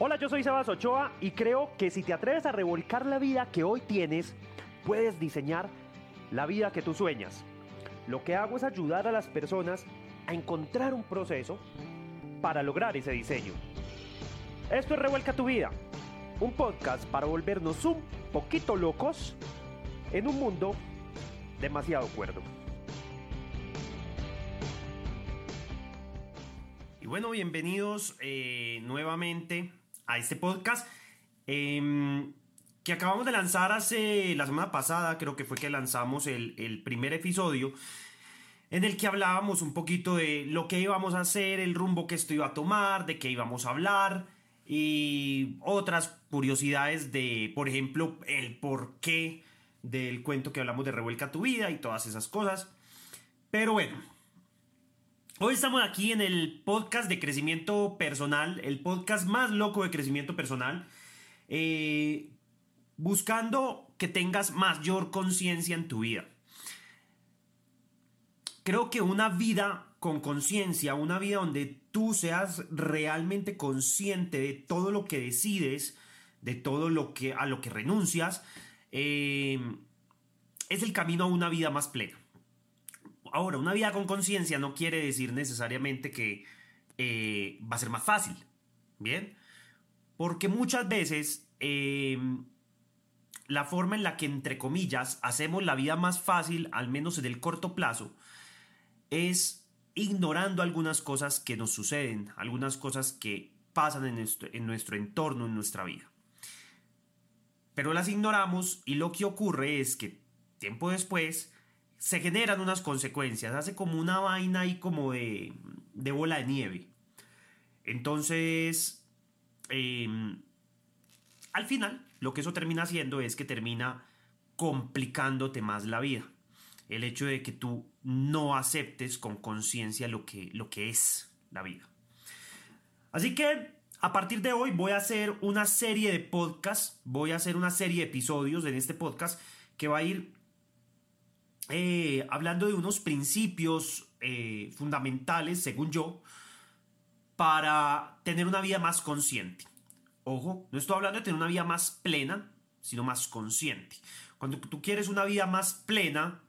Hola, yo soy Sebas Ochoa y creo que si te atreves a revolcar la vida que hoy tienes, puedes diseñar la vida que tú sueñas. Lo que hago es ayudar a las personas a encontrar un proceso para lograr ese diseño. Esto es Revuelca tu vida, un podcast para volvernos un poquito locos en un mundo demasiado cuerdo. Y bueno, bienvenidos eh, nuevamente a este podcast em, que acabamos de lanzar hace la semana pasada, creo que fue que lanzamos el, el primer episodio en el que hablábamos un poquito de lo que íbamos a hacer, el rumbo que esto iba a tomar, de qué íbamos a hablar y otras curiosidades de, por ejemplo, el porqué del cuento que hablamos de Revuelca tu vida y todas esas cosas. Pero bueno, Hoy estamos aquí en el podcast de crecimiento personal, el podcast más loco de crecimiento personal, eh, buscando que tengas mayor conciencia en tu vida. Creo que una vida con conciencia, una vida donde tú seas realmente consciente de todo lo que decides, de todo lo que a lo que renuncias, eh, es el camino a una vida más plena. Ahora, una vida con conciencia no quiere decir necesariamente que eh, va a ser más fácil, ¿bien? Porque muchas veces em, la forma en la que, entre comillas, hacemos la vida más fácil, al menos en el corto plazo, es ignorando algunas cosas que nos suceden, algunas cosas que pasan en nuestro, en nuestro entorno, en nuestra vida. Pero las ignoramos y lo que ocurre es que tiempo después se generan unas consecuencias, hace como una vaina ahí como de, de bola de nieve. Entonces, em, al final, lo que eso termina haciendo es que termina complicándote más la vida. El hecho de que tú no aceptes con conciencia lo que, lo que es la vida. Así que a partir de hoy voy a hacer una serie de podcasts, voy a hacer una serie de episodios en este podcast que va a ir eh, hablando de unos principios eh, fundamentales, según yo, para tener una vida más consciente. Ojo, no estoy hablando de tener una vida más plena, sino más consciente. Cuando tú quieres una vida más plena,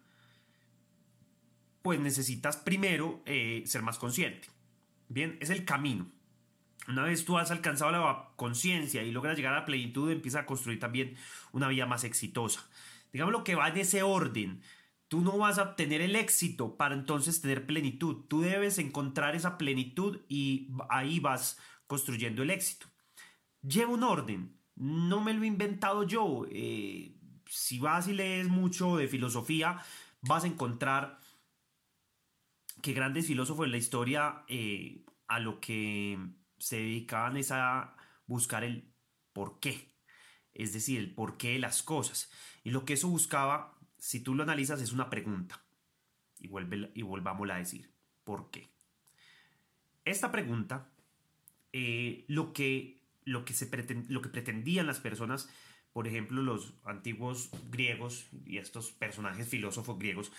pues necesitas primero eh, ser más consciente. Bien, es el camino. Una vez tú has alcanzado la conciencia y logras llegar a la plenitud, empiezas a construir también una vida más exitosa. Digamos lo que va en ese orden. Tú no vas a obtener el éxito para entonces tener plenitud. Tú debes encontrar esa plenitud y ahí vas construyendo el éxito. Lleva un orden. No me lo he inventado yo. Eh, si vas y lees mucho de filosofía, vas a encontrar que grandes filósofos en la historia eh, a lo que se dedicaban es a buscar el por qué. Es decir, el porqué de las cosas. Y lo que eso buscaba si tú lo analizas, es una pregunta. Y, vuelve, y volvámosla a decir. ¿Por qué? Esta pregunta, eh, lo, que, lo, que se lo que pretendían las personas, por ejemplo, los antiguos griegos y estos personajes filósofos griegos,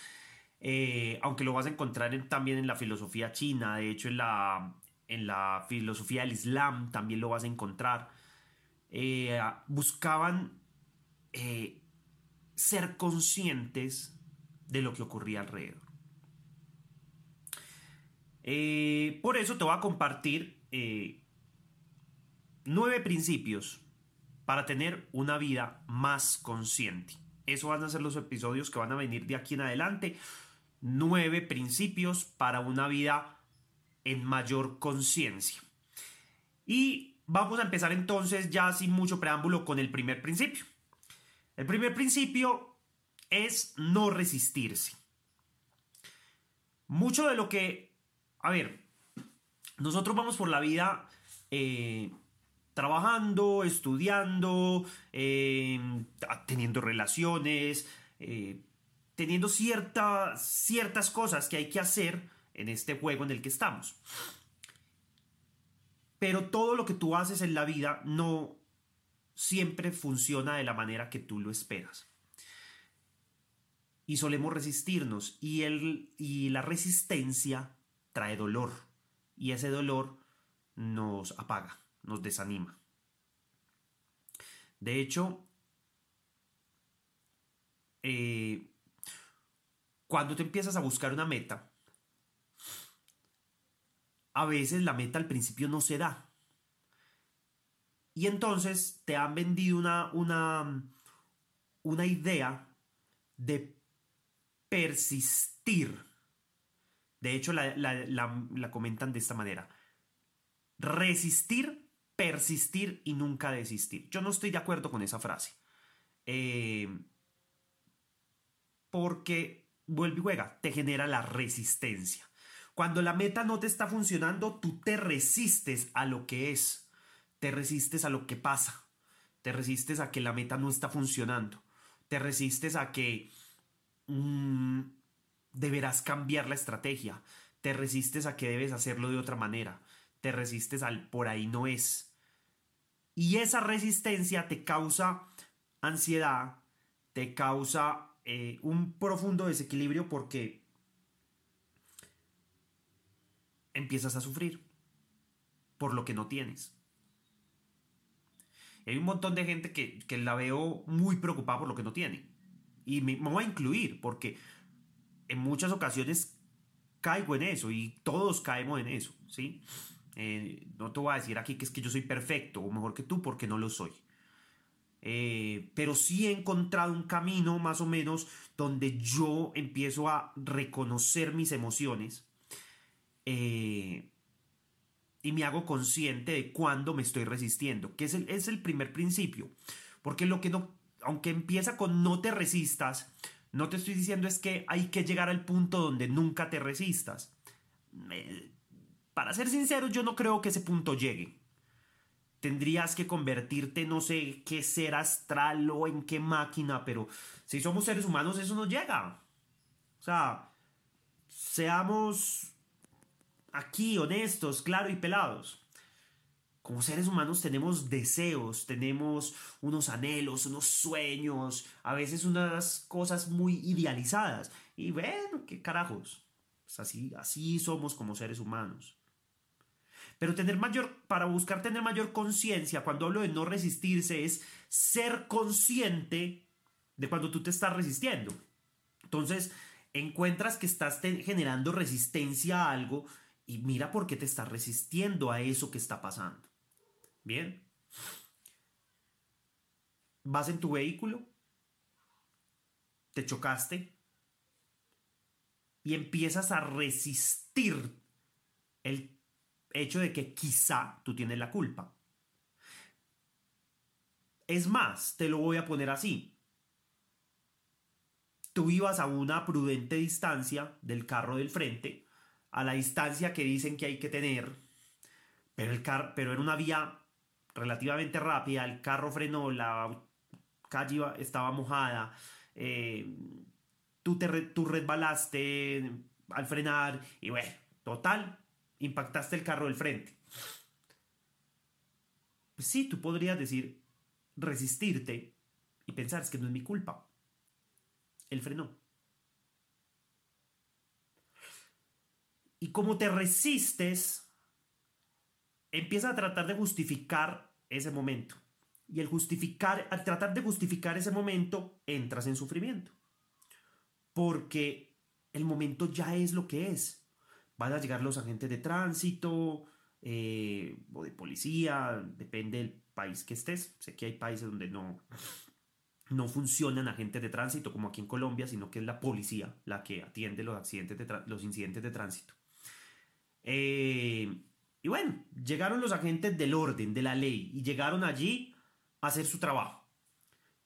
eh, aunque lo vas a encontrar también en la filosofía china, de hecho en la, en la filosofía del Islam también lo vas a encontrar, eh, buscaban ser conscientes de lo que ocurría alrededor. Eh, por eso te voy a compartir eh, nueve principios para tener una vida más consciente. Eso van a ser los episodios que van a venir de aquí en adelante. Nueve principios para una vida en mayor conciencia. Y vamos a empezar entonces ya sin mucho preámbulo con el primer principio. El primer principio es no resistirse. Mucho de lo que, a ver, nosotros vamos por la vida eh, trabajando, estudiando, eh, teniendo relaciones, eh, teniendo ciertas cosas que hay que hacer en este juego en el que estamos. Pero todo lo que tú haces en la vida no siempre funciona de la manera que tú lo esperas. Y solemos resistirnos y, el, y la resistencia trae dolor y ese dolor nos apaga, nos desanima. De hecho, eh, cuando te empiezas a buscar una meta, a veces la meta al principio no se da. Y entonces te han vendido una, una, una idea de persistir. De hecho, la, comentan de esta manera. Resistir, persistir y nunca desistir. Yo no estoy de acuerdo con esa frase. Eh, porque, vuelve y juega, te genera la resistencia. Cuando la meta no te está funcionando, tú te resistes a lo que es, te resistes a lo que pasa, te resistes a que la meta no está funcionando, te resistes a que mm, deberás cambiar la estrategia, te resistes a que debes hacerlo de otra manera, te resistes al por ahí no es. Y esa resistencia te causa ansiedad, te causa eh, un profundo desequilibrio porque empiezas a sufrir por lo que no tienes. Hay un montón de gente que, la veo muy preocupada por lo que no tiene. Y me, voy a incluir porque en muchas ocasiones caigo en eso y todos caemos en eso, ¿sí? Eh, no te voy a decir aquí que es que yo soy perfecto o mejor que tú porque no lo soy. Eh, pero sí he encontrado un camino más o menos donde yo empiezo a reconocer mis emociones eh, y me hago consciente de cuándo me estoy resistiendo, que es el, es el primer principio. Porque lo que no, aunque empieza con no te resistas, no te estoy diciendo es que hay que llegar al punto donde nunca te resistas. para ser sincero, yo no creo que ese punto llegue. Tendrías que convertirte, no sé qué ser astral o en qué máquina, pero si somos seres humanos, eso no llega. O sea, seamos aquí honestos, claro y pelados. Como seres humanos tenemos deseos, tenemos unos anhelos, unos sueños, a veces unas cosas muy idealizadas. Y bueno, qué carajos. Pues así, así somos como seres humanos. Pero tener mayor, para buscar tener mayor conciencia, cuando hablo de no resistirse, es ser consciente de cuando tú te estás resistiendo. Entonces, encuentras que estás generando resistencia a algo y mira por qué te estás resistiendo a eso que está pasando. Bien. Vas en tu vehículo, te chocaste y empiezas a resistir el hecho de que quizá tú tienes la culpa. Es más, te lo voy a poner así. Tú ibas a una prudente distancia del carro del frente a la distancia que dicen que hay que tener, pero, el car pero era una vía relativamente rápida, el carro frenó, la calle estaba mojada, eh, tú, te tú resbalaste al frenar y bueno, total, impactaste el carro del frente. Pues sí, tú podrías decir, resistirte y pensar, que no es mi culpa. Él frenó. Y como te resistes, empiezas a tratar de justificar ese momento. Y el justificar, al tratar de justificar ese momento, entras en sufrimiento. Porque el momento ya es lo que es. Van a llegar los agentes de tránsito eh, o de policía, depende del país que estés. Sé que hay países donde no, no funcionan agentes de tránsito como aquí en Colombia, sino que es la policía la que atiende los, accidentes de los incidentes de tránsito. Eh, y bueno, llegaron los agentes del orden, de la ley, y llegaron allí a hacer su trabajo.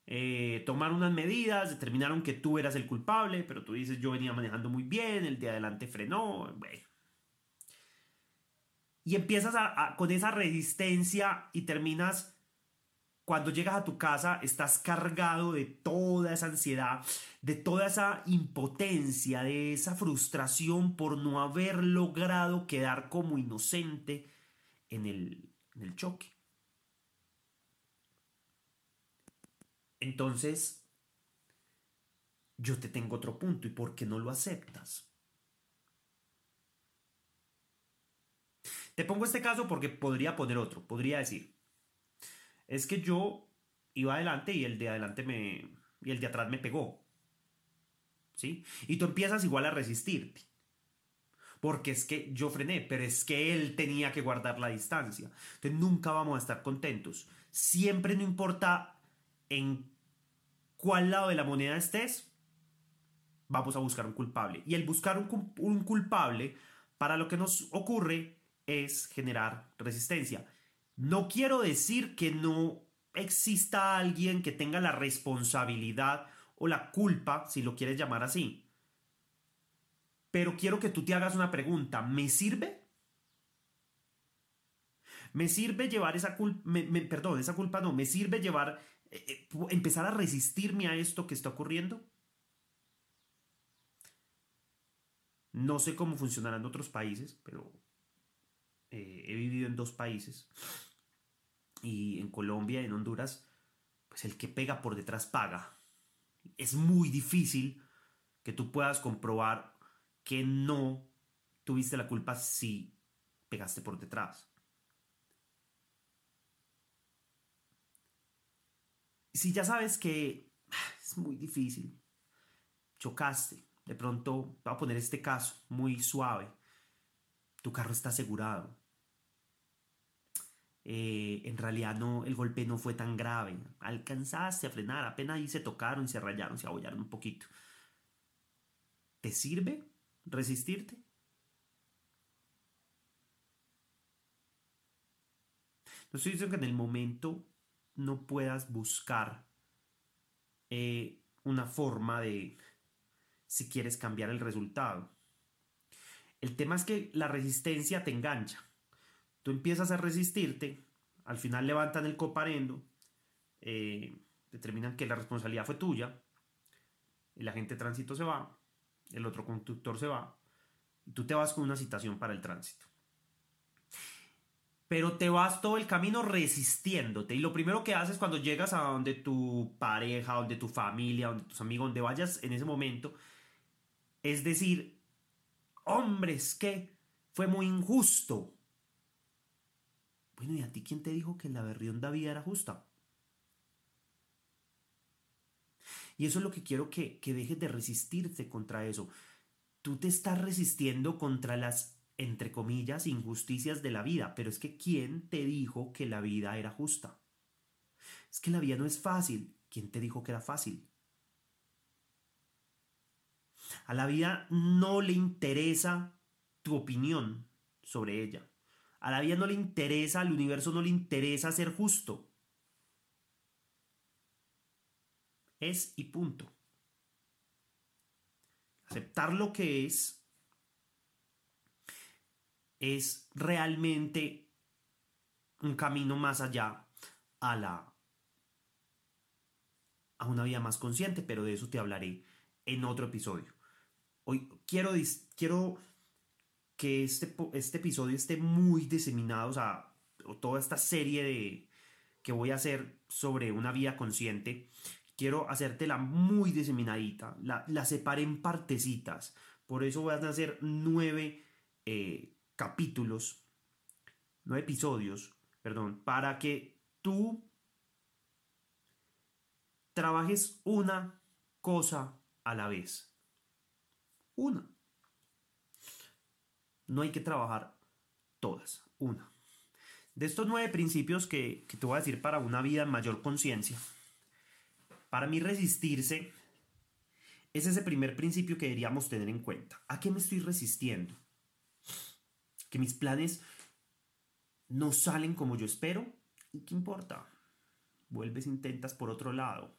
Eh, tomaron unas medidas, determinaron que tú eras el culpable, pero tú dices yo venía manejando muy bien, el de adelante frenó, Y empiezas con esa resistencia y terminas cuando llegas a tu casa estás cargado de toda esa ansiedad, de toda esa impotencia, de esa frustración por no haber logrado quedar como inocente en el, en el choque. Entonces, yo te tengo otro punto. ¿Y por qué no lo aceptas? Te pongo este caso porque podría poner otro. Podría decir, es que yo iba adelante y el de adelante me. y el de atrás me pegó. ¿Sí? Y tú empiezas igual a resistirte. Porque es que yo frené, pero es que él tenía que guardar la distancia. Entonces nunca vamos a estar contentos. Siempre no importa en cuál lado de la moneda estés, vamos a buscar un culpable. Y el buscar un, un culpable para lo que nos ocurre es generar resistencia. No quiero decir que no exista alguien que tenga la responsabilidad o la culpa, si lo quieres llamar así. Pero quiero que tú te hagas una pregunta. ¿Me sirve? ¿Me sirve llevar esa culpa? perdón, esa culpa no. ¿Me sirve llevar, eh, eh, empezar a resistirme a esto que está ocurriendo? No sé cómo funcionará en otros países, pero eh, he vivido en dos países y en Colombia y en Honduras, pues el que pega por detrás paga. Es muy difícil que tú puedas comprobar que no tuviste la culpa si pegaste por detrás. Si ya sabes que es muy difícil, chocaste, de pronto, voy a poner este caso muy suave. Tu carro está asegurado. Eh, en realidad no, el golpe no fue tan grave. Alcanzaste a frenar, apenas ahí se tocaron, se rayaron, se abollaron un poquito. ¿Te sirve resistirte? No estoy diciendo que en el momento no puedas buscar eh, una forma de, si quieres cambiar el resultado. El tema es que la resistencia te engancha. Tú empiezas a resistirte, al final levantan el coparendo, eh, determinan que la responsabilidad fue tuya, el agente de tránsito se va, el otro conductor se va, y tú te vas con una citación para el tránsito. Pero te vas todo el camino resistiéndote. Y lo primero que haces cuando llegas a donde tu pareja, donde tu familia, donde tus amigos, donde vayas en ese momento, es decir, hombres, que fue muy injusto. Bueno, ¿y a ti quién te dijo que la berrionda vida era justa? Y eso es lo que quiero que, que dejes de resistirte contra eso. Tú te estás resistiendo contra las, entre comillas, injusticias de la vida, pero es que ¿quién te dijo que la vida era justa? Es que la vida no es fácil. ¿Quién te dijo que era fácil? A la vida no le interesa tu opinión sobre ella. A la vida no le interesa, al universo no le interesa ser justo. Es y punto. Aceptar lo que es es realmente un camino más allá a la a una vida más consciente, pero de eso te hablaré en otro episodio. Hoy quiero, quiero que este, este episodio esté muy diseminado, o sea, toda esta serie de, que voy a hacer sobre una vida consciente, quiero hacértela muy diseminadita, la, la separé en partecitas, por eso voy a hacer nueve eh, capítulos, nueve episodios, perdón, para que tú trabajes una cosa a la vez. Una. No hay que trabajar todas. Una. De estos nueve principios que, te voy a decir para una vida en mayor conciencia, para mí resistirse es ese primer principio que deberíamos tener en cuenta. ¿A qué me estoy resistiendo? Que mis planes no salen como yo espero. ¿Y qué importa? Vuelves, intentas por otro lado.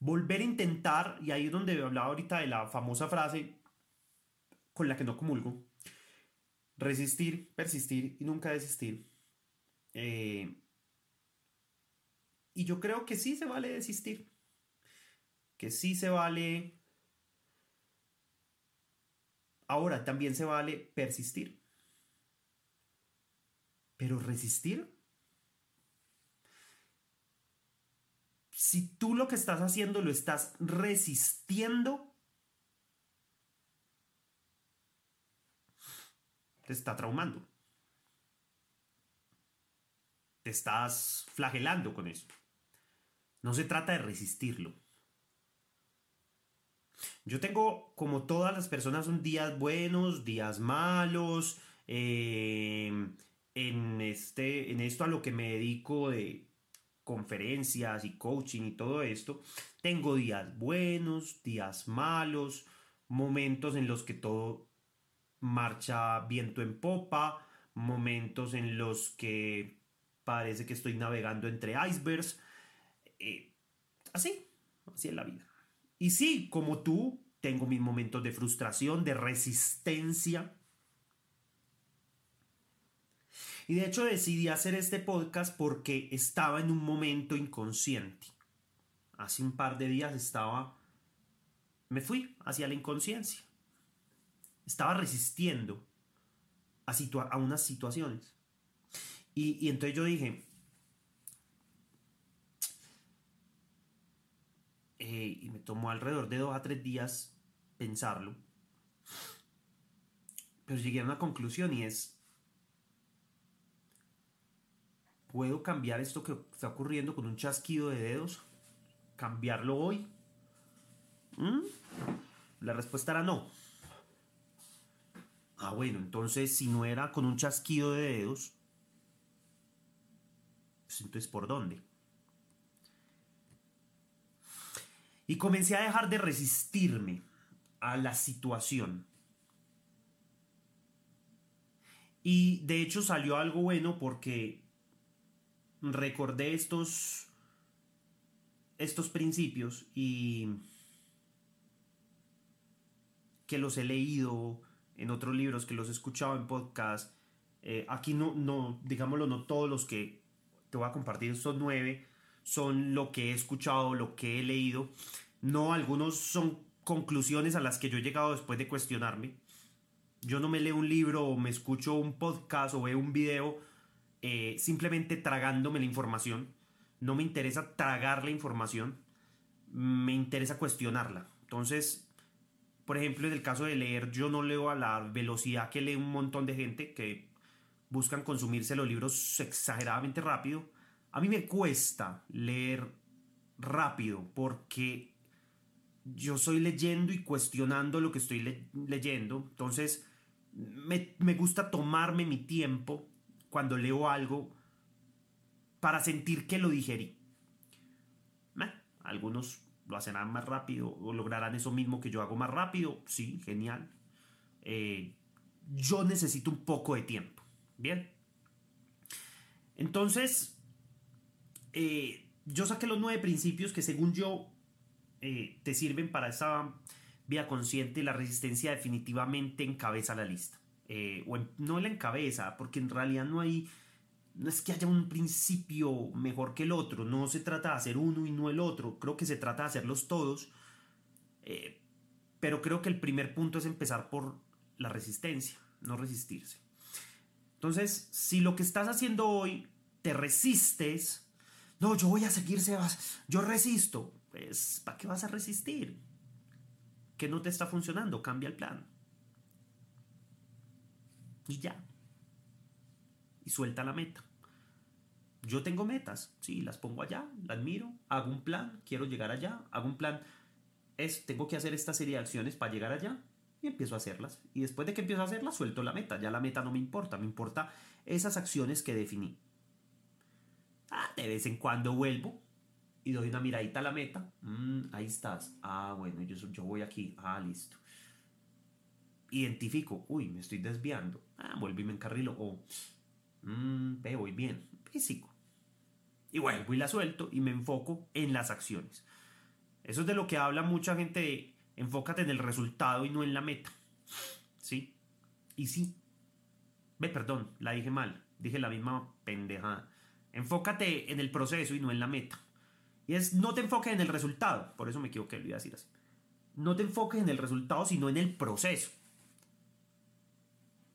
Volver a intentar, y ahí es donde hablaba ahorita de la famosa frase, con la que no comulgo. Resistir, persistir y nunca desistir. Eh, y yo creo que sí se vale desistir. Que sí se vale... Ahora también se vale persistir. Pero resistir... Si tú lo que estás haciendo lo estás resistiendo, te está traumando. Te estás flagelando con eso. No se trata de resistirlo. Yo tengo, como todas las personas, un días buenos, días malos. Eh, en, este, en esto a lo que me dedico de conferencias y coaching y todo esto, tengo días buenos, días malos, momentos en los que todo marcha viento en popa, momentos en los que parece que estoy navegando entre icebergs. Eh, así, así es la vida. Y sí, como tú, tengo mis momentos de frustración, de resistencia. Y de hecho decidí hacer este podcast porque estaba en un momento inconsciente. Hace un par de días estaba... Me fui hacia la inconsciencia. Estaba resistiendo a, a unas situaciones. Y, y entonces yo dije, eh, y me tomó alrededor de dos a tres días pensarlo, pero llegué a una conclusión y es, ¿puedo cambiar esto que está ocurriendo con un chasquido de dedos? ¿Cambiarlo hoy? ¿Mm? La respuesta era no. Ah, bueno, entonces si no era con un chasquido de dedos, pues entonces ¿por dónde? Y comencé a dejar de resistirme a la situación. Y de hecho salió algo bueno porque recordé estos, estos principios y que los he leído en otros libros, que los he escuchado en podcast. Eh, aquí no, no, digámoslo, no todos los que te voy a compartir, estos nueve, son lo que he escuchado, lo que he leído. No, algunos son conclusiones a las que yo he llegado después de cuestionarme. Yo no me leo un libro o me escucho un podcast o veo un video eh, simplemente tragándome la información. No me interesa tragar la información, me interesa cuestionarla. Entonces, por ejemplo, en el caso de leer, yo no leo a la velocidad que lee un montón de gente que buscan consumirse los libros exageradamente rápido. A mí me cuesta leer rápido porque yo estoy leyendo y cuestionando lo que estoy leyendo. Entonces, me, gusta tomarme mi tiempo cuando leo algo para sentir que lo digerí. algunos lo harán más rápido o lograrán eso mismo que yo hago más rápido. Sí, genial. Eh, yo necesito un poco de tiempo. Bien. Entonces, eh, yo saqué los nueve principios que según yo eh, te sirven para esa vía consciente y la resistencia definitivamente encabeza la lista. O no la encabeza, porque en realidad no hay, no es que haya un principio mejor que el otro, no se trata de hacer uno y no el otro, creo que se trata de hacerlos todos, pero creo que el primer punto es empezar por la resistencia, no resistirse. Entonces, si lo que estás haciendo hoy te resistes, no, yo voy a seguir, Sebas. Yo resisto. Pues, ¿para qué vas a resistir? ¿Qué no te está funcionando? Cambia el plan. Y ya. Y suelta la meta. Yo tengo metas, sí, las pongo allá, las miro, hago un plan, quiero llegar allá, hago un plan, es, tengo que hacer esta serie de acciones para llegar allá y empiezo a hacerlas. Y después de que empiezo a hacerlas, suelto la meta, ya la meta no me importa, me importa esas acciones que definí. Ah, de vez en cuando vuelvo y doy una miradita a la meta. Mm, ahí estás. Ah, bueno, yo, yo voy aquí. Ah, listo. Identifico. Uy, me estoy desviando. Ah, vuelvo y me encarrilo. O, mmm, ve, voy bien. Físico. Y vuelvo y la suelto y me enfoco en las acciones. Eso es de lo que habla mucha gente enfócate en el resultado y no en la meta. ¿Sí? Y sí. Ve, perdón, la dije mal. Dije la misma pendejada. Enfócate en el proceso y no en la meta. Y es no te enfoques en el resultado. Por eso me equivoqué, lo iba a decir así. No te enfoques en el resultado, sino en el proceso.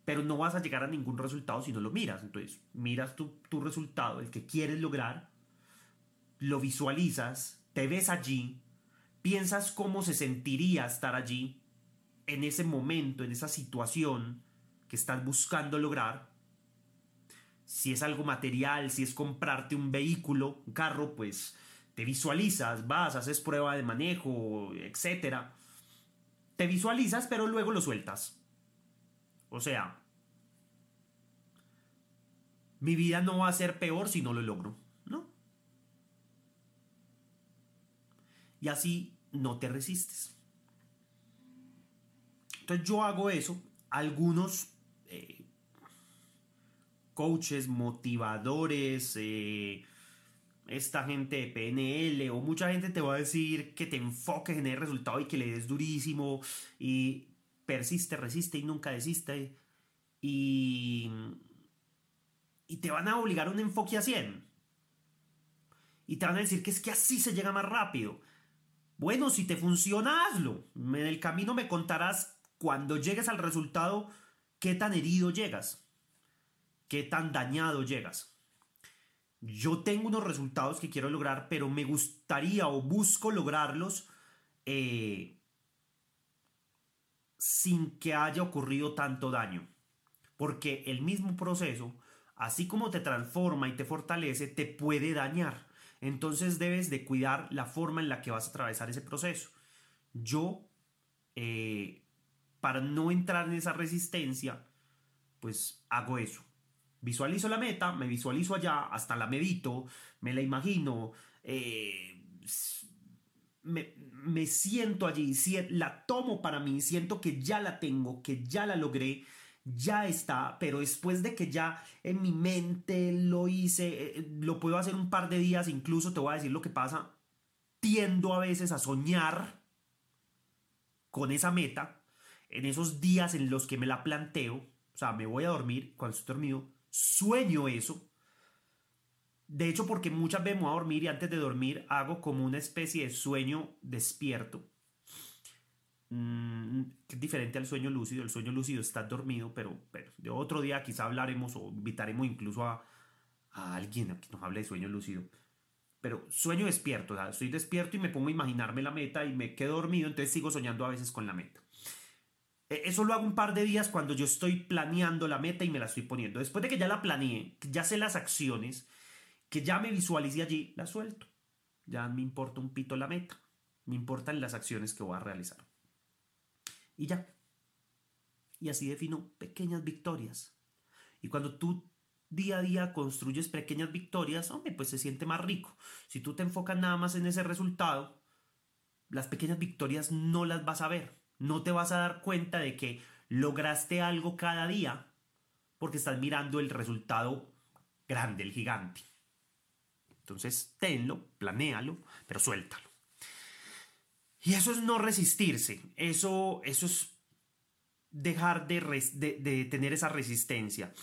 Pero no vas a llegar a ningún resultado si no lo miras. Entonces, miras tu, tu resultado, el que quieres lograr, lo visualizas, te ves allí, piensas cómo se sentiría estar allí, en ese momento, en esa situación que estás buscando lograr, si es algo material, si es comprarte un vehículo, un carro, pues te visualizas, vas, haces prueba de manejo, etc. Te visualizas, pero luego lo sueltas. O sea, mi vida no va a ser peor si no lo logro, ¿no? Y así no te resistes. Entonces yo hago eso. Algunos eh, coaches, motivadores, eh, esta gente de PNL o mucha gente te va a decir que te enfoques en el resultado y que le des durísimo y persiste, resiste y nunca desiste y, te van a obligar a un enfoque a 100 y te van a decir que es que así se llega más rápido. Bueno, si te funciona, hazlo. En el camino me contarás cuando llegues al resultado qué tan herido llegas, qué tan dañado llegas yo tengo unos resultados que quiero lograr, pero me gustaría o busco lograrlos eh, sin que haya ocurrido tanto daño. Porque el mismo proceso, así como te transforma y te fortalece, te puede dañar. Entonces debes de cuidar la forma en la que vas a atravesar ese proceso. Yo, eh, para no entrar en esa resistencia, pues hago eso Visualizo la meta, me visualizo allá, hasta la medito, me la imagino, eh, me, siento allí, la tomo para mí, siento que ya la tengo, que ya la logré, ya está, pero después de que ya en mi mente lo hice, eh, lo puedo hacer un par de días, incluso te voy a decir lo que pasa, tiendo a veces a soñar con esa meta, en esos días en los que me la planteo, o sea, me voy a dormir, cuando estoy dormido, sueño eso. De hecho, porque muchas veces me voy a dormir y antes de dormir hago como una especie de sueño despierto. Mm, es diferente al sueño lúcido. El sueño lúcido está dormido, pero, pero de otro día quizá hablaremos o invitaremos incluso a, a alguien a que nos hable de sueño lúcido. Pero sueño despierto, o sea, estoy despierto y me pongo a imaginarme la meta y me quedo dormido, entonces sigo soñando a veces con la meta. E, eso lo hago un par de días cuando yo estoy planeando la meta y me la estoy poniendo. Después de que ya la planeé, ya sé las acciones, que ya me visualicé allí, la suelto. Ya me importa un pito la meta. Me importan las acciones que voy a realizar. Y ya. Y así defino pequeñas victorias. Y cuando tú día a día construyes pequeñas victorias, hombre, pues se siente más rico. Si tú te enfocas nada más en ese resultado, las pequeñas victorias no las vas a ver no te vas a dar cuenta de que lograste algo cada día porque estás mirando el resultado grande, el gigante. Entonces, tenlo, planéalo, pero suéltalo. Y eso es no resistirse, eso, eso es dejar de, tener esa resistencia.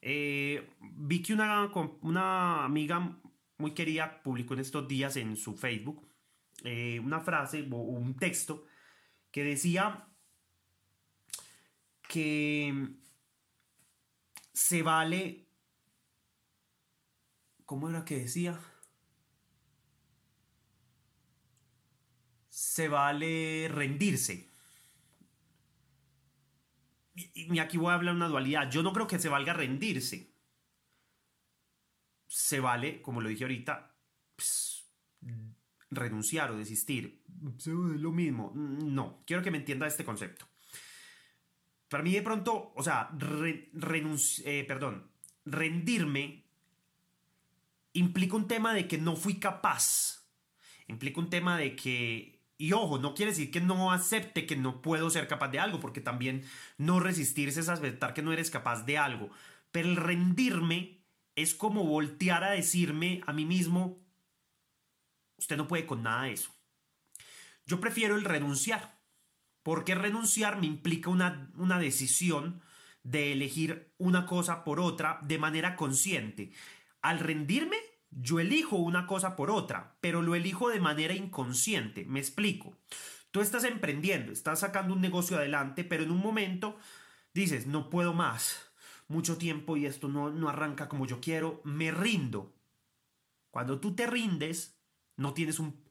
Eh, vi que una, amiga muy querida publicó en estos días en su Facebook eh, una frase o un texto que decía que se vale... ¿Cómo era que decía? Se vale rendirse. Y aquí voy a hablar una dualidad. Yo no creo que se valga rendirse. Se vale, como lo dije ahorita, pues, renunciar o desistir. Es lo mismo. No, quiero que me entienda este concepto. Para mí de pronto, o sea, eh, perdón, rendirme implica un tema de que no fui capaz. Implica un tema de que y ojo, no quiere decir que no acepte que no puedo ser capaz de algo, porque también no resistirse es aceptar que no eres capaz de algo. Pero el rendirme es como voltear a decirme a mí mismo, Usted no puede con nada de eso. Yo prefiero el renunciar, porque renunciar me implica una, una decisión de elegir una cosa por otra de manera consciente. Al rendirme, yo elijo una cosa por otra, pero lo elijo de manera inconsciente. Me explico. Tú estás emprendiendo, estás sacando un negocio adelante, pero en un momento dices, no puedo más, mucho tiempo y esto no, no arranca como yo quiero, me rindo. Cuando tú te rindes, no tienes un,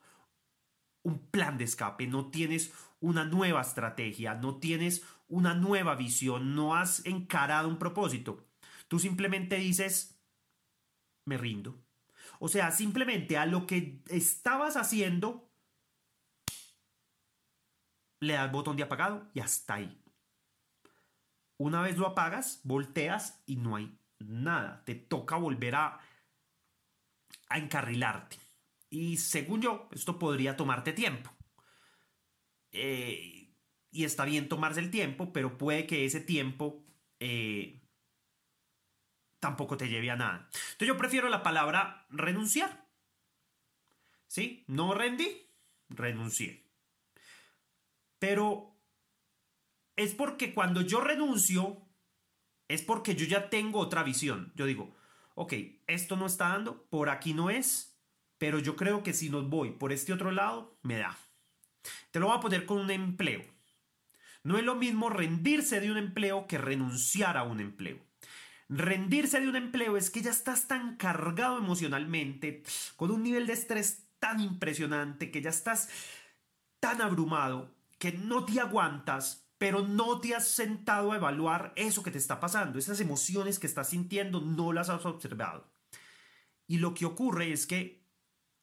un plan de escape, no tienes una nueva estrategia, no tienes una nueva visión, no has encarado un propósito. Tú simplemente dices, me rindo. O sea, simplemente a lo que estabas haciendo, le das botón de apagado y hasta ahí. Una vez lo apagas, volteas y no hay nada. Te toca volver a, encarrilarte. Y según yo, esto podría tomarte tiempo. Eh, y está bien tomarse el tiempo, pero puede que ese tiempo eh, tampoco te lleve a nada. Entonces yo prefiero la palabra renunciar. ¿Sí? No rendí, renuncié. Pero es porque cuando yo renuncio, es porque yo ya tengo otra visión. Yo digo, ok, esto no está dando, por aquí no es, pero yo creo que si nos voy por este otro lado, me da. Te lo voy a poner con un empleo. No es lo mismo rendirse de un empleo que renunciar a un empleo. Rendirse de un empleo es que ya estás tan cargado emocionalmente, con un nivel de estrés tan impresionante, que ya estás tan abrumado, que no te aguantas, pero no te has sentado a evaluar eso que te está pasando, esas emociones que estás sintiendo, no las has observado. Y lo que ocurre es que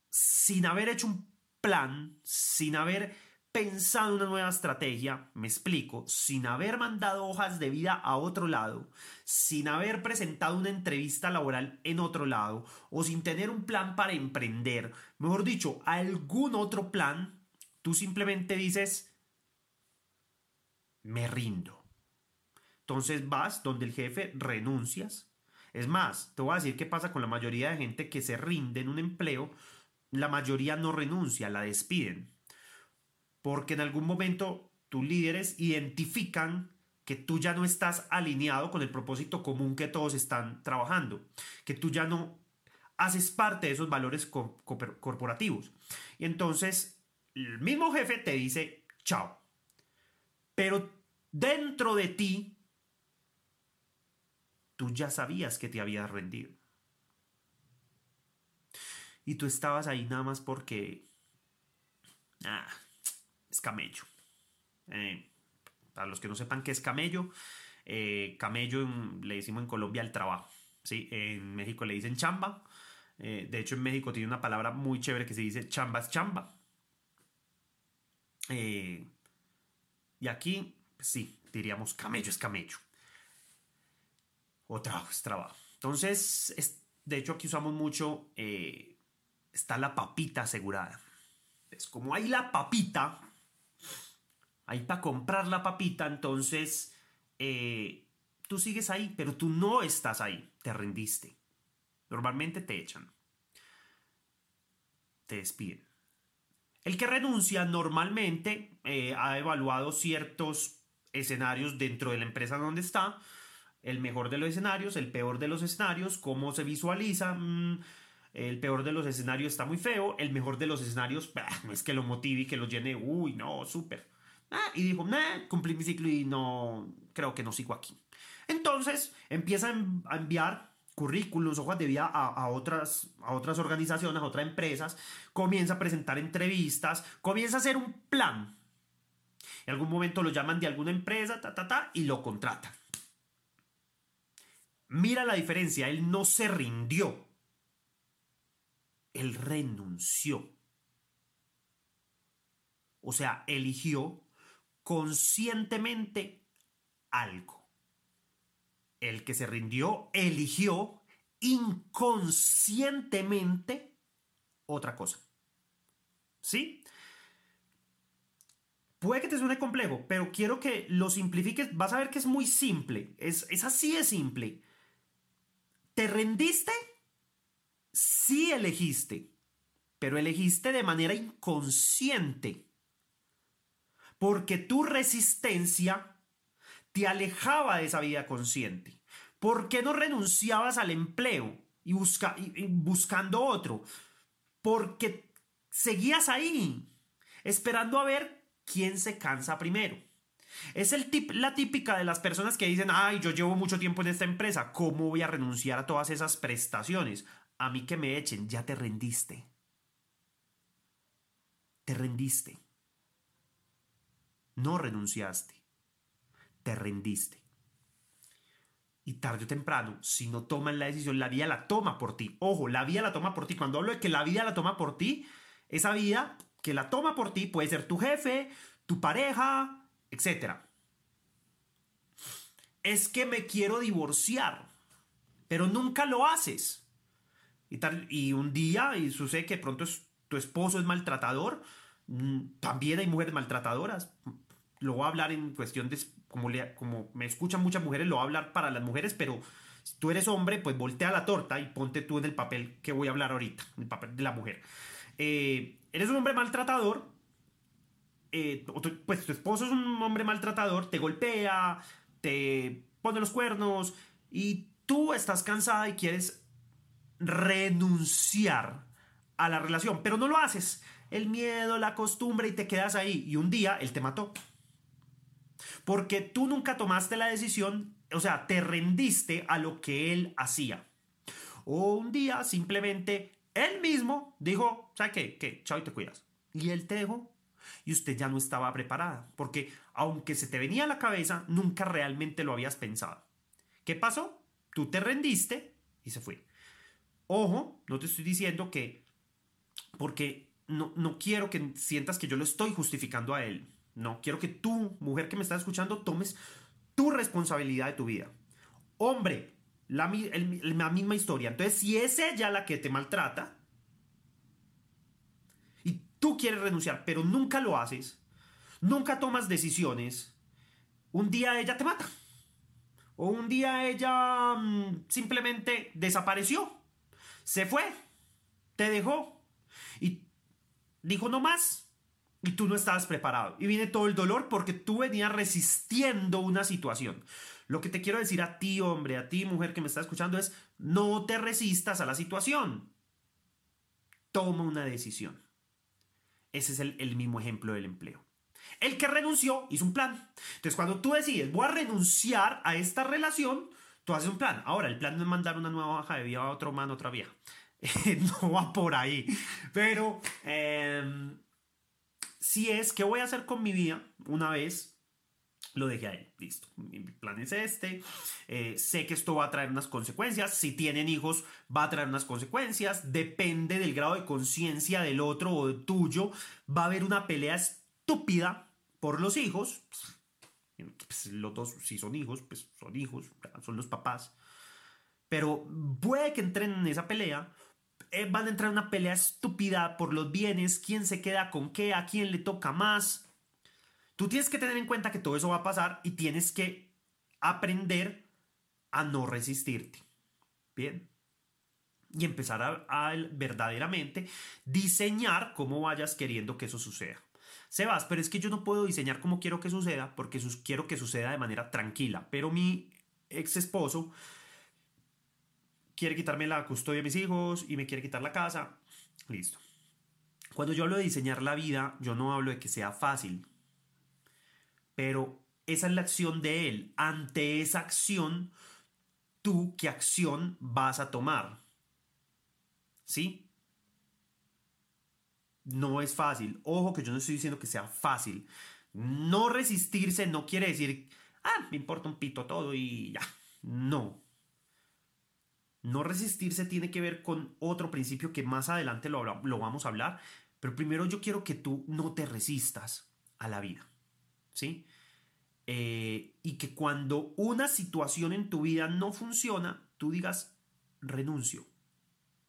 sin haber hecho un plan, sin haber pensado una nueva estrategia, me explico, sin haber mandado hojas de vida a otro lado, sin haber presentado una entrevista laboral en otro lado, o sin tener un plan para emprender, mejor dicho, algún otro plan, tú simplemente dices, me rindo. Entonces vas donde el jefe renuncias. Es más, te voy a decir qué pasa con la mayoría de gente que se rinde en un empleo la mayoría no renuncia, la despiden. Porque en algún momento tus líderes identifican que tú ya no estás alineado con el propósito común que todos están trabajando, que tú ya no haces parte de esos valores corporativos. Y entonces el mismo jefe te dice, chao. Pero dentro de ti, tú ya sabías que te habías rendido y tú estabas ahí nada más porque... Ah, es camello. Eh, para los que no sepan qué es camello, eh, camello le decimos en Colombia el trabajo. ¿sí? En México le dicen chamba. Eh, de hecho, en México tiene una palabra muy chévere que se dice chamba es chamba. y aquí, sí, diríamos camello es camello. O trabajo es trabajo. Entonces, de hecho, aquí usamos mucho está la papita asegurada. Es como hay la papita, hay para comprar la papita, entonces eh, tú sigues ahí, pero tú no estás ahí, te rendiste. Normalmente te echan, te despiden. El que renuncia normalmente eh, ha evaluado ciertos escenarios dentro de la empresa donde está, el mejor de los escenarios, el peor de los escenarios, cómo se visualiza. Mm, el peor de los escenarios está muy feo, el mejor de los escenarios es que lo motive y que lo llene, uy, no, súper. Ah, y dijo, cumplí mi ciclo y no, creo que no sigo aquí. Entonces empieza a enviar currículos, hojas de vida a, otras, a otras organizaciones, a otras empresas, comienza a presentar entrevistas, comienza a hacer un plan. En algún momento lo llaman de alguna empresa, ta, ta, ta, y lo contratan. Mira la diferencia, él no se rindió él renunció. O sea, eligió conscientemente algo. El que se rindió eligió inconscientemente otra cosa. ¿Sí? Puede que te suene complejo, pero quiero que lo simplifiques. Vas a ver que es muy simple. Es, es así de simple. ¿Te rendiste? sí elegiste, pero elegiste de manera inconsciente, porque tu resistencia te alejaba de esa vida consciente. ¿Por qué no renunciabas al empleo y, buscando otro? Porque seguías ahí, esperando a ver quién se cansa primero. Es el tip, la típica de las personas que dicen, ay, yo llevo mucho tiempo en esta empresa, ¿cómo voy a renunciar a todas esas prestaciones? a mí que me echen, ya te rendiste. Te rendiste. No renunciaste. Te rendiste. Y tarde o temprano, si no toman la decisión, la vida la toma por ti. Ojo, la vida la toma por ti. Cuando hablo de que la vida la toma por ti, esa vida que la toma por ti puede ser tu jefe, tu pareja, etc. Es que me quiero divorciar, pero nunca lo haces. Y, tal, y un día, y sucede que pronto tu esposo es maltratador, mm, también hay mujeres maltratadoras. Lo voy a hablar en cuestión de como, como me escuchan muchas mujeres, lo voy a hablar para las mujeres, pero si tú eres hombre, pues voltea la torta y ponte tú en el papel que voy a hablar ahorita, el papel de la mujer. Eh, eres un hombre maltratador, eh, pues tu esposo es un hombre maltratador, te golpea, te pone los cuernos y tú estás cansada y quieres renunciar a la relación, pero no lo haces. El miedo, la costumbre y te quedas ahí y un día él te mató. Porque tú nunca tomaste la decisión, o sea, te rendiste a lo que él hacía. O un día simplemente él mismo dijo, ¿sabes qué? ¿Qué? Chao y te cuidas. Y él te dejó. Y usted ya no estaba preparada. Porque aunque se te venía a la cabeza, nunca realmente lo habías pensado. ¿Qué pasó? Tú te rendiste y se fue. Ojo, no te estoy diciendo que... Porque no, no quiero que sientas que yo lo estoy justificando a él. No, quiero que tú, mujer que me estás escuchando, tomes tu responsabilidad de tu vida. Hombre, la, misma historia. Entonces, si es ella la que te maltrata y tú quieres renunciar, pero nunca lo haces, nunca tomas decisiones, un día ella te mata. O un día ella mm, simplemente desapareció, se fue, te dejó y dijo no más y tú no estabas preparado. Y viene todo el dolor porque tú venías resistiendo una situación. Lo que te quiero decir a ti, hombre, a ti, mujer que me está escuchando, es no te resistas a la situación. Toma una decisión. Ese es el, el mismo ejemplo del empleo. El que renunció hizo un plan. Entonces, cuando tú decides, voy a renunciar a esta relación, tú haces un plan. Ahora, el plan no es mandar una nueva baja de vida a otro man, otra vieja. no va por ahí. Pero... Eh, si es, ¿qué voy a hacer con mi vida una vez lo dejé ahí, listo. Mi plan es este. Eh, sé que esto va a traer unas consecuencias. Si tienen hijos, va a traer unas consecuencias. Depende del grado de conciencia del otro o tuyo. Va a haber una pelea estúpida por los hijos. Pues, los dos, si son hijos, pues son hijos, son los papás. Pero puede que entren en esa pelea eh, van a entrar en una pelea estúpida por los bienes, quién se queda con qué, a quién le toca más. Tú tienes que tener en cuenta que todo eso va a pasar y tienes que aprender a no resistirte. Bien. Y empezar a, verdaderamente diseñar cómo vayas queriendo que eso suceda. Sebas, pero es que yo no puedo diseñar cómo quiero que suceda porque quiero que suceda de manera tranquila. Pero mi ex esposo quiere quitarme la custodia de mis hijos y me quiere quitar la casa. Listo. Cuando yo hablo de diseñar la vida, yo no hablo de que sea fácil. Pero esa es la acción de él. Ante esa acción, tú qué acción vas a tomar. ¿Sí? No es fácil. Ojo que yo no estoy diciendo que sea fácil. No resistirse no quiere decir, ah, me importa un pito todo y ya. No. No resistirse tiene que ver con otro principio que más adelante lo, vamos a hablar, pero primero yo quiero que tú no te resistas a la vida, ¿sí? Eh, y que cuando una situación en tu vida no funciona, tú digas, renuncio,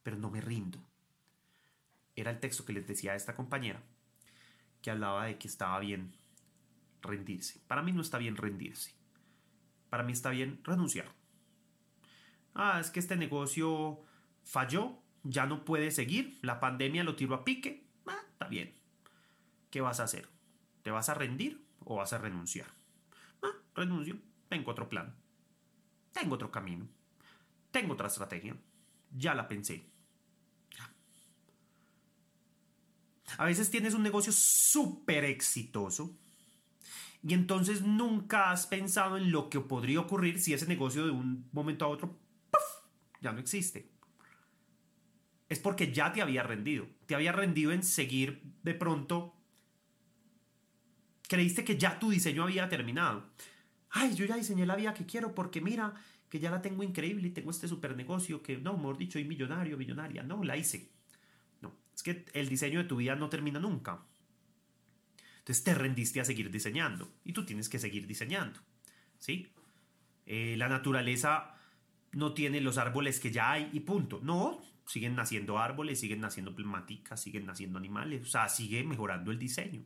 pero no me rindo. Era el texto que les decía a esta compañera, que hablaba de que estaba bien rendirse. Para mí no está bien rendirse. Para mí está bien renunciar ah, es que este negocio falló, ya no puede seguir, la pandemia lo tiró a pique, ah, está bien. ¿Qué vas a hacer? ¿Te vas a rendir o vas a renunciar? Ah, renuncio, tengo otro plan, tengo otro camino, tengo otra estrategia, ya la pensé. A veces tienes un negocio súper exitoso y entonces nunca has pensado en lo que podría ocurrir si ese negocio de un momento a otro ya no existe. Es porque ya te había rendido. Te había rendido en seguir de pronto. Creíste que ya tu diseño había terminado. Ay, yo ya diseñé la vida que quiero porque mira que ya la tengo increíble y tengo este super negocio que, no, mejor dicho, soy millonario, millonaria. No, la hice. No, es que el diseño de tu vida no termina nunca. Entonces te rendiste a seguir diseñando y tú tienes que seguir diseñando. ¿Sí? Eh, la naturaleza no tiene los árboles que ya hay y punto. No, siguen naciendo árboles, siguen naciendo plasmáticas, siguen naciendo animales, o sea, sigue mejorando el diseño.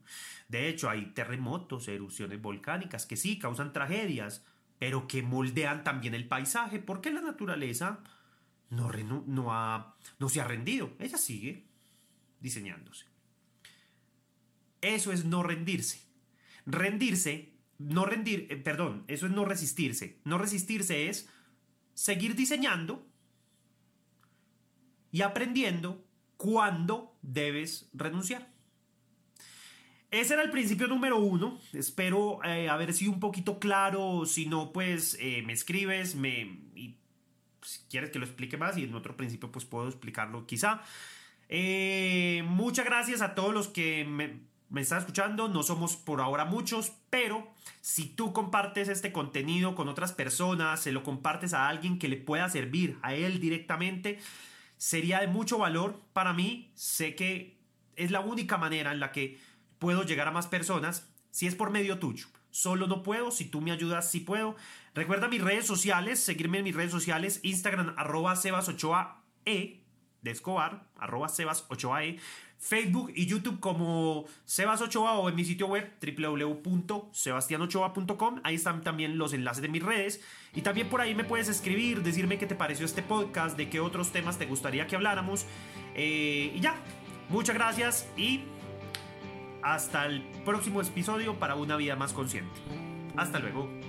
De hecho, hay terremotos, erupciones volcánicas que sí causan tragedias, pero que moldean también el paisaje, porque la naturaleza no, no, no se ha rendido, ella sigue diseñándose. Eso es no rendirse. Rendirse, no rendir, eh, perdón, eso es no resistirse. No resistirse es seguir diseñando y aprendiendo cuándo debes renunciar. Ese era el principio número uno. Espero eh, haber sido un poquito claro. Si no, pues eh, me escribes, me, y si quieres que lo explique más y en otro principio pues puedo explicarlo quizá. muchas gracias a todos los que me, me está escuchando, no somos por ahora muchos, pero si tú compartes este contenido con otras personas, se lo compartes a alguien que le pueda servir a él directamente, sería de mucho valor para mí. Sé que es la única manera en la que puedo llegar a más personas si es por medio tuyo. Solo no puedo, si tú me ayudas, sí puedo. Recuerda mis redes sociales, seguirme en mis redes sociales, Instagram arroba Sebas e de Escobar, arroba Sebas 8AE, Facebook y YouTube como Sebas Ochoa o en mi sitio web www.sebastianochoa.com. Ahí están también los enlaces de mis redes. Y también por ahí me puedes escribir, decirme qué te pareció este podcast, de qué otros temas te gustaría que habláramos. Eh, y ya, muchas gracias y hasta el próximo episodio para una vida más consciente. Hasta luego.